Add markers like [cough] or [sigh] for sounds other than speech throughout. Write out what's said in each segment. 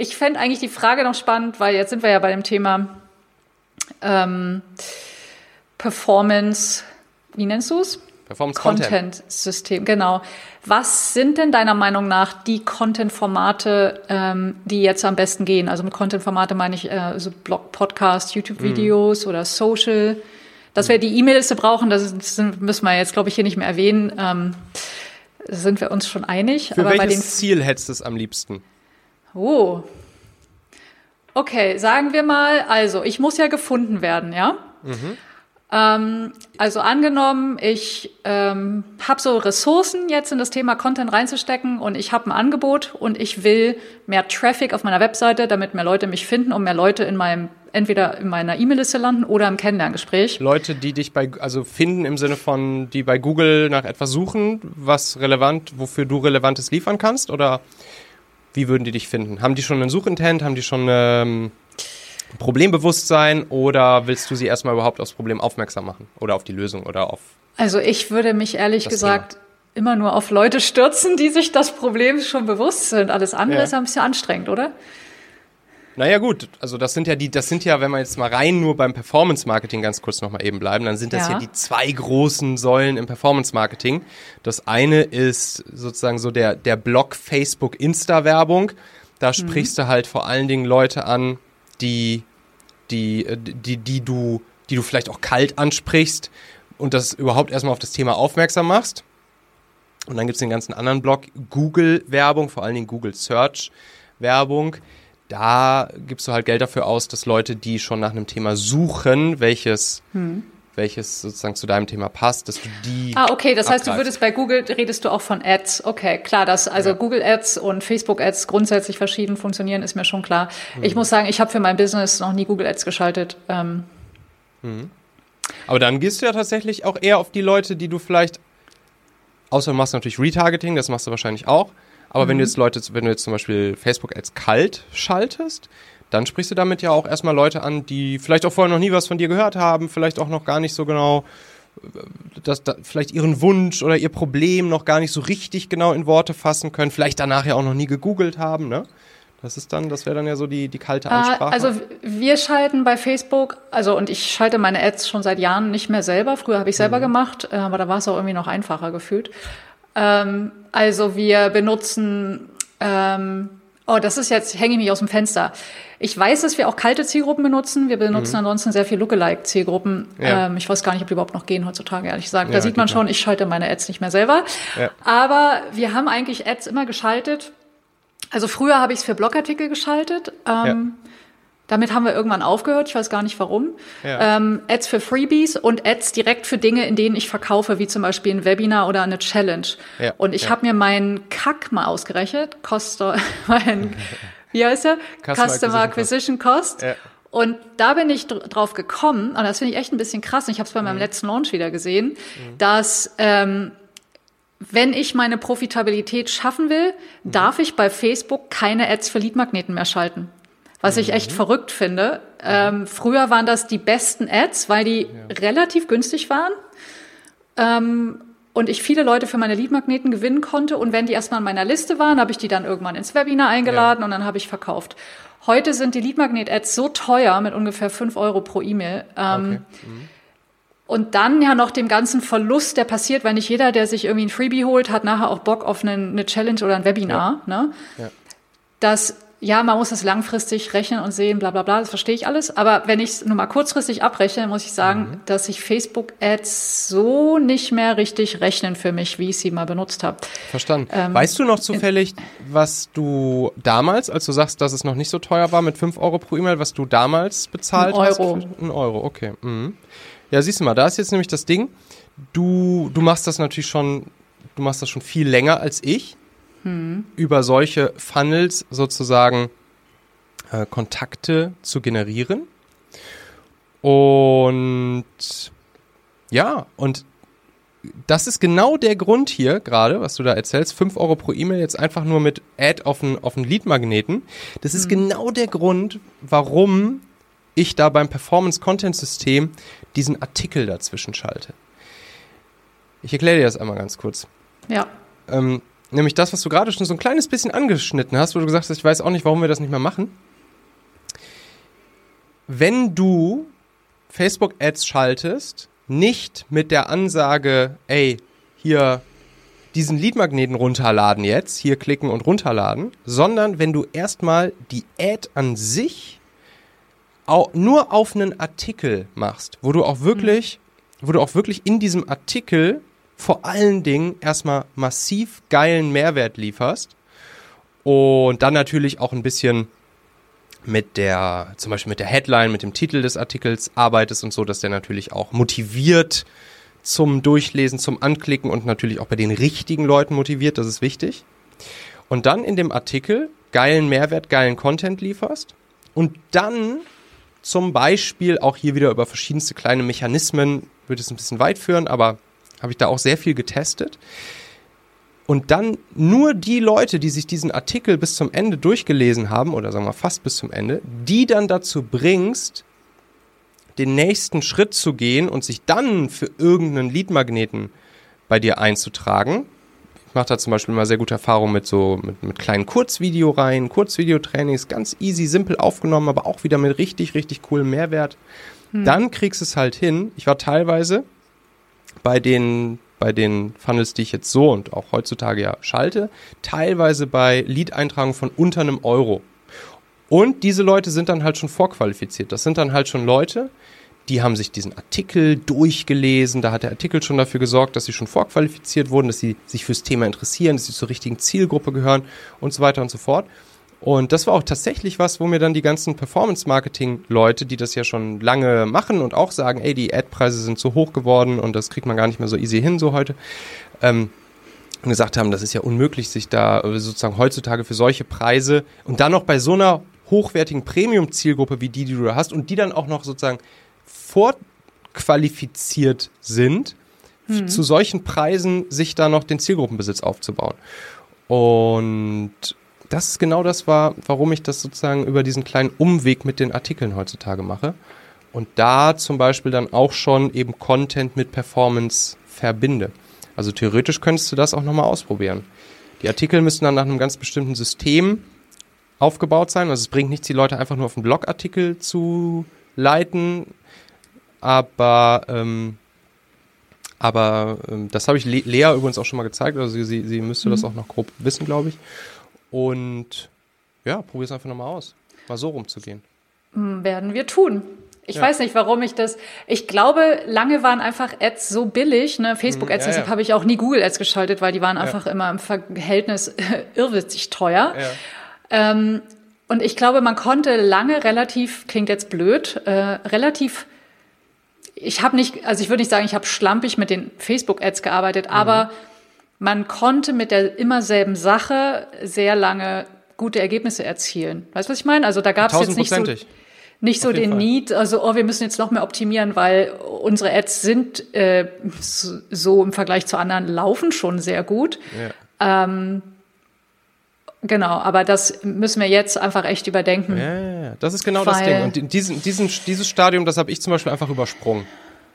Ich fände eigentlich die Frage noch spannend, weil jetzt sind wir ja bei dem Thema ähm, Performance, wie nennst du es? Performance Content-System, genau. Was sind denn deiner Meinung nach die Content-Formate, ähm, die jetzt am besten gehen? Also mit Content-Formate meine ich äh, so Blog, Podcast, YouTube-Videos mhm. oder Social. Dass wir die E-Mail-Liste brauchen, das, das müssen wir jetzt, glaube ich, hier nicht mehr erwähnen. Ähm, sind wir uns schon einig. Für Aber welches Ziel hättest du es am liebsten? Oh. Okay, sagen wir mal, also ich muss ja gefunden werden, ja? Mhm. Ähm, also angenommen, ich ähm, habe so Ressourcen jetzt in das Thema Content reinzustecken und ich habe ein Angebot und ich will mehr Traffic auf meiner Webseite, damit mehr Leute mich finden und mehr Leute in meinem entweder in meiner E-Mail-Liste landen oder im Kennenlerngespräch. Leute, die dich bei, also finden im Sinne von, die bei Google nach etwas suchen, was relevant, wofür du Relevantes liefern kannst oder wie würden die dich finden? Haben die schon einen Suchintent? Haben die schon ähm, Problembewusstsein oder willst du sie erstmal überhaupt aufs Problem aufmerksam machen oder auf die Lösung oder auf. Also ich würde mich ehrlich gesagt Thema. immer nur auf Leute stürzen, die sich das Problem schon bewusst sind. Alles andere ja. ist ein bisschen anstrengend, oder? Naja gut, also das sind ja die, das sind ja, wenn wir jetzt mal rein nur beim Performance Marketing ganz kurz nochmal eben bleiben, dann sind das ja. ja die zwei großen Säulen im Performance Marketing. Das eine ist sozusagen so der, der Blog Facebook Insta Werbung. Da mhm. sprichst du halt vor allen Dingen Leute an, die, die, äh, die, die du, die du vielleicht auch kalt ansprichst und das überhaupt erstmal auf das Thema aufmerksam machst. Und dann gibt es den ganzen anderen Blog, Google-Werbung, vor allen Dingen Google Search-Werbung. Da gibst du halt Geld dafür aus, dass Leute, die schon nach einem Thema suchen, welches hm welches sozusagen zu deinem Thema passt, dass du die. Ah, okay, das abgreifst. heißt, du würdest bei Google redest du auch von Ads. Okay, klar, dass also ja. Google Ads und Facebook Ads grundsätzlich verschieden funktionieren, ist mir schon klar. Mhm. Ich muss sagen, ich habe für mein Business noch nie Google Ads geschaltet. Ähm. Mhm. Aber dann gehst du ja tatsächlich auch eher auf die Leute, die du vielleicht, außer du machst natürlich Retargeting, das machst du wahrscheinlich auch. Aber mhm. wenn du jetzt Leute, wenn du jetzt zum Beispiel Facebook Ads kalt schaltest, dann sprichst du damit ja auch erstmal Leute an, die vielleicht auch vorher noch nie was von dir gehört haben, vielleicht auch noch gar nicht so genau, dass da vielleicht ihren Wunsch oder ihr Problem noch gar nicht so richtig genau in Worte fassen können, vielleicht danach ja auch noch nie gegoogelt haben, ne? Das ist dann, das wäre dann ja so die, die kalte ah, Ansprache. Also wir schalten bei Facebook, also und ich schalte meine Ads schon seit Jahren nicht mehr selber. Früher habe ich selber mhm. gemacht, äh, aber da war es auch irgendwie noch einfacher gefühlt. Ähm, also wir benutzen ähm, Oh, das ist jetzt, hänge ich mich aus dem Fenster. Ich weiß, dass wir auch kalte Zielgruppen benutzen. Wir benutzen mhm. ansonsten sehr viel Lookalike-Zielgruppen. Ja. Ähm, ich weiß gar nicht, ob die überhaupt noch gehen heutzutage, ehrlich gesagt. Da ja, sieht man schon, ich schalte meine Ads nicht mehr selber. Ja. Aber wir haben eigentlich Ads immer geschaltet. Also früher habe ich es für Blogartikel geschaltet. Ähm, damit haben wir irgendwann aufgehört, ich weiß gar nicht warum. Ja. Ähm, Ads für Freebies und Ads direkt für Dinge, in denen ich verkaufe, wie zum Beispiel ein Webinar oder eine Challenge. Ja. Und ich ja. habe mir meinen Kack mal ausgerechnet, kostet [laughs] mein, wie heißt er? Customer, Customer Acquisition Cost. Cost. Und da bin ich drauf gekommen, und das finde ich echt ein bisschen krass, und ich habe es bei meinem mhm. letzten Launch wieder gesehen, mhm. dass ähm, wenn ich meine Profitabilität schaffen will, mhm. darf ich bei Facebook keine Ads für Leadmagneten mehr schalten was ich echt mhm. verrückt finde. Ähm, früher waren das die besten Ads, weil die ja. relativ günstig waren. Ähm, und ich viele Leute für meine Leadmagneten gewinnen konnte. Und wenn die erstmal in meiner Liste waren, habe ich die dann irgendwann ins Webinar eingeladen ja. und dann habe ich verkauft. Heute sind die Leadmagnet-Ads so teuer mit ungefähr fünf Euro pro E-Mail. Ähm, okay. mhm. Und dann ja noch dem ganzen Verlust, der passiert, weil nicht jeder, der sich irgendwie ein Freebie holt, hat nachher auch Bock auf eine, eine Challenge oder ein Webinar. Ja. Ne? Ja. Das ja, man muss das langfristig rechnen und sehen, bla bla bla, das verstehe ich alles. Aber wenn ich es nur mal kurzfristig abrechne, muss ich sagen, mhm. dass sich Facebook-Ads so nicht mehr richtig rechnen für mich, wie ich sie mal benutzt habe. Verstanden. Ähm, weißt du noch zufällig, was du damals, als du sagst, dass es noch nicht so teuer war, mit 5 Euro pro E-Mail, was du damals bezahlt ein Euro. hast? Ein Euro, okay. Mhm. Ja, siehst du mal, da ist jetzt nämlich das Ding, du, du machst das natürlich schon, du machst das schon viel länger als ich hm. über solche Funnels sozusagen äh, Kontakte zu generieren. Und ja, und das ist genau der Grund hier gerade, was du da erzählst. 5 Euro pro E-Mail jetzt einfach nur mit Ad auf einen, auf einen Lead-Magneten. Das ist mhm. genau der Grund, warum ich da beim Performance-Content-System diesen Artikel dazwischen schalte. Ich erkläre dir das einmal ganz kurz. Ja. Ähm, nämlich das, was du gerade schon so ein kleines bisschen angeschnitten hast, wo du gesagt hast, ich weiß auch nicht, warum wir das nicht mehr machen. Wenn du Facebook-Ads schaltest, nicht mit der Ansage, ey, hier diesen Leadmagneten runterladen jetzt, hier klicken und runterladen, sondern wenn du erstmal die Ad an sich auch nur auf einen Artikel machst, wo du auch wirklich, mhm. wo du auch wirklich in diesem Artikel vor allen Dingen erstmal massiv geilen Mehrwert lieferst und dann natürlich auch ein bisschen mit der, zum Beispiel mit der Headline, mit dem Titel des Artikels arbeitest und so, dass der natürlich auch motiviert zum Durchlesen, zum Anklicken und natürlich auch bei den richtigen Leuten motiviert, das ist wichtig. Und dann in dem Artikel geilen Mehrwert, geilen Content lieferst und dann zum Beispiel auch hier wieder über verschiedenste kleine Mechanismen, würde es ein bisschen weit führen, aber habe ich da auch sehr viel getestet. Und dann nur die Leute, die sich diesen Artikel bis zum Ende durchgelesen haben, oder sagen wir fast bis zum Ende, die dann dazu bringst, den nächsten Schritt zu gehen und sich dann für irgendeinen Leadmagneten bei dir einzutragen. Ich mache da zum Beispiel mal sehr gute Erfahrungen mit so mit, mit kleinen Kurzvideoreihen, Kurzvideotrainings, ganz easy, simpel aufgenommen, aber auch wieder mit richtig, richtig coolem Mehrwert. Hm. Dann kriegst du es halt hin. Ich war teilweise bei den bei den Funnels, die ich jetzt so und auch heutzutage ja schalte, teilweise bei Lead-Eintragungen von unter einem Euro. Und diese Leute sind dann halt schon vorqualifiziert. Das sind dann halt schon Leute, die haben sich diesen Artikel durchgelesen. Da hat der Artikel schon dafür gesorgt, dass sie schon vorqualifiziert wurden, dass sie sich fürs Thema interessieren, dass sie zur richtigen Zielgruppe gehören und so weiter und so fort. Und das war auch tatsächlich was, wo mir dann die ganzen Performance-Marketing-Leute, die das ja schon lange machen und auch sagen, ey, die Ad-Preise sind zu hoch geworden und das kriegt man gar nicht mehr so easy hin, so heute, ähm, gesagt haben, das ist ja unmöglich, sich da sozusagen heutzutage für solche Preise und dann noch bei so einer hochwertigen Premium-Zielgruppe wie die, die du da hast und die dann auch noch sozusagen vorqualifiziert sind, hm. zu solchen Preisen sich da noch den Zielgruppenbesitz aufzubauen. Und das ist genau das war, warum ich das sozusagen über diesen kleinen Umweg mit den Artikeln heutzutage mache. Und da zum Beispiel dann auch schon eben Content mit Performance verbinde. Also theoretisch könntest du das auch nochmal ausprobieren. Die Artikel müssen dann nach einem ganz bestimmten System aufgebaut sein. Also es bringt nichts, die Leute einfach nur auf einen Blogartikel zu leiten, aber ähm, aber ähm, das habe ich Le Lea übrigens auch schon mal gezeigt. Also sie, sie, sie müsste mhm. das auch noch grob wissen, glaube ich. Und ja, probier es einfach nochmal aus, mal so rumzugehen. Hm, werden wir tun. Ich ja. weiß nicht, warum ich das. Ich glaube, lange waren einfach Ads so billig, ne? Facebook-Ads, ja, deshalb ja. habe ich auch nie Google-Ads geschaltet, weil die waren einfach immer im Verhältnis [laughs] irrwitzig teuer. Ähm, und ich glaube, man konnte lange relativ, klingt jetzt blöd, äh, relativ ich habe nicht, also ich würde nicht sagen, ich habe schlampig mit den Facebook-Ads gearbeitet, mhm. aber man konnte mit der immer selben Sache sehr lange gute Ergebnisse erzielen. Weißt du, was ich meine? Also da gab es jetzt nicht so, nicht so den Fall. Need, also oh, wir müssen jetzt noch mehr optimieren, weil unsere Ads sind äh, so im Vergleich zu anderen laufen schon sehr gut. Ja. Ähm, Genau, aber das müssen wir jetzt einfach echt überdenken. Ja, ja, ja. das ist genau das Ding. Und diesen, diesen, dieses Stadium, das habe ich zum Beispiel einfach übersprungen.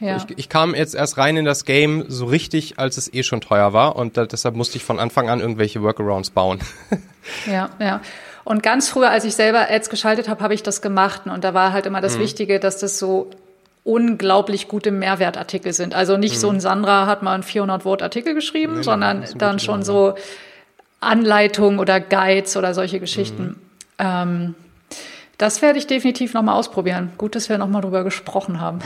Ja. Ich, ich, kam jetzt erst rein in das Game so richtig, als es eh schon teuer war und da, deshalb musste ich von Anfang an irgendwelche Workarounds bauen. [laughs] ja, ja. Und ganz früher, als ich selber Ads geschaltet habe, habe ich das gemacht und da war halt immer das mhm. Wichtige, dass das so unglaublich gute Mehrwertartikel sind. Also nicht mhm. so ein Sandra hat mal einen 400 Wort Artikel geschrieben, nee, sondern dann schon so Anleitungen oder Guides oder solche Geschichten. Mhm. Ähm, das werde ich definitiv nochmal ausprobieren. Gut, dass wir nochmal drüber gesprochen haben.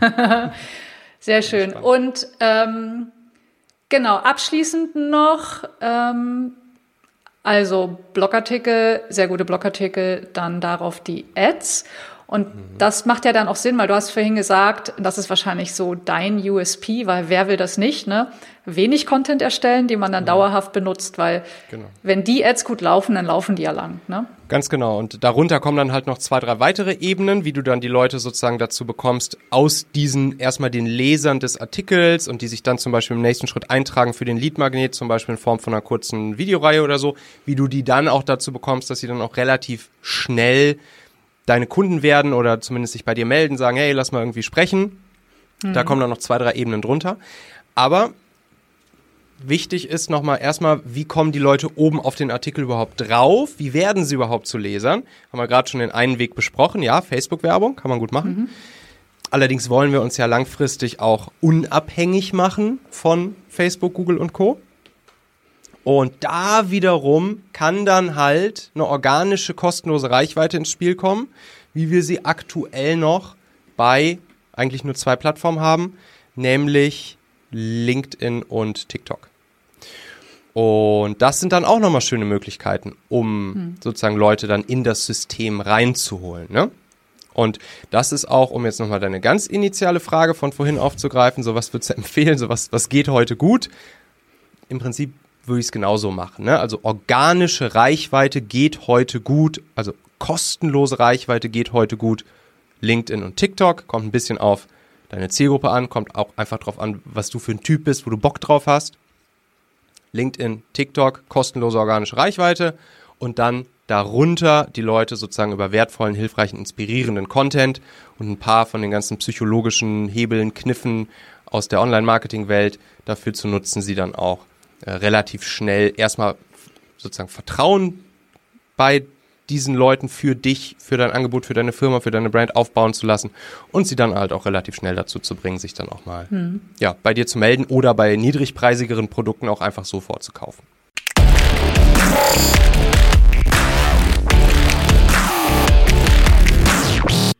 Ja. [laughs] Sehr schön. Und ähm, genau, abschließend noch, ähm, also Blogartikel, sehr gute Blogartikel, dann darauf die Ads. Und mhm. das macht ja dann auch Sinn, weil du hast vorhin gesagt, das ist wahrscheinlich so dein USP, weil wer will das nicht, ne? Wenig Content erstellen, die man dann mhm. dauerhaft benutzt, weil genau. wenn die Ads gut laufen, dann laufen die ja lang, ne? Ganz genau. Und darunter kommen dann halt noch zwei, drei weitere Ebenen, wie du dann die Leute sozusagen dazu bekommst, aus diesen erstmal den Lesern des Artikels und die sich dann zum Beispiel im nächsten Schritt eintragen für den Lead-Magnet, zum Beispiel in Form von einer kurzen Videoreihe oder so, wie du die dann auch dazu bekommst, dass sie dann auch relativ schnell deine Kunden werden oder zumindest sich bei dir melden, sagen, hey, lass mal irgendwie sprechen. Mhm. Da kommen dann noch zwei, drei Ebenen drunter. Aber wichtig ist nochmal erstmal, wie kommen die Leute oben auf den Artikel überhaupt drauf? Wie werden sie überhaupt zu Lesern? Haben wir gerade schon den einen Weg besprochen. Ja, Facebook-Werbung kann man gut machen. Mhm. Allerdings wollen wir uns ja langfristig auch unabhängig machen von Facebook, Google und Co. Und da wiederum kann dann halt eine organische, kostenlose Reichweite ins Spiel kommen, wie wir sie aktuell noch bei eigentlich nur zwei Plattformen haben, nämlich LinkedIn und TikTok. Und das sind dann auch nochmal schöne Möglichkeiten, um hm. sozusagen Leute dann in das System reinzuholen. Ne? Und das ist auch, um jetzt nochmal deine ganz initiale Frage von vorhin aufzugreifen, so was würdest du [laughs] empfehlen, so was, was geht heute gut? Im Prinzip würde ich es genauso machen. Ne? Also organische Reichweite geht heute gut, also kostenlose Reichweite geht heute gut. LinkedIn und TikTok kommt ein bisschen auf deine Zielgruppe an, kommt auch einfach drauf an, was du für ein Typ bist, wo du Bock drauf hast. LinkedIn, TikTok, kostenlose organische Reichweite und dann darunter die Leute sozusagen über wertvollen, hilfreichen, inspirierenden Content und ein paar von den ganzen psychologischen Hebeln, Kniffen aus der Online-Marketing-Welt dafür zu nutzen, sie dann auch äh, relativ schnell erstmal sozusagen Vertrauen bei diesen Leuten für dich, für dein Angebot, für deine Firma, für deine Brand aufbauen zu lassen und sie dann halt auch relativ schnell dazu zu bringen, sich dann auch mal hm. ja, bei dir zu melden oder bei niedrigpreisigeren Produkten auch einfach so vorzukaufen.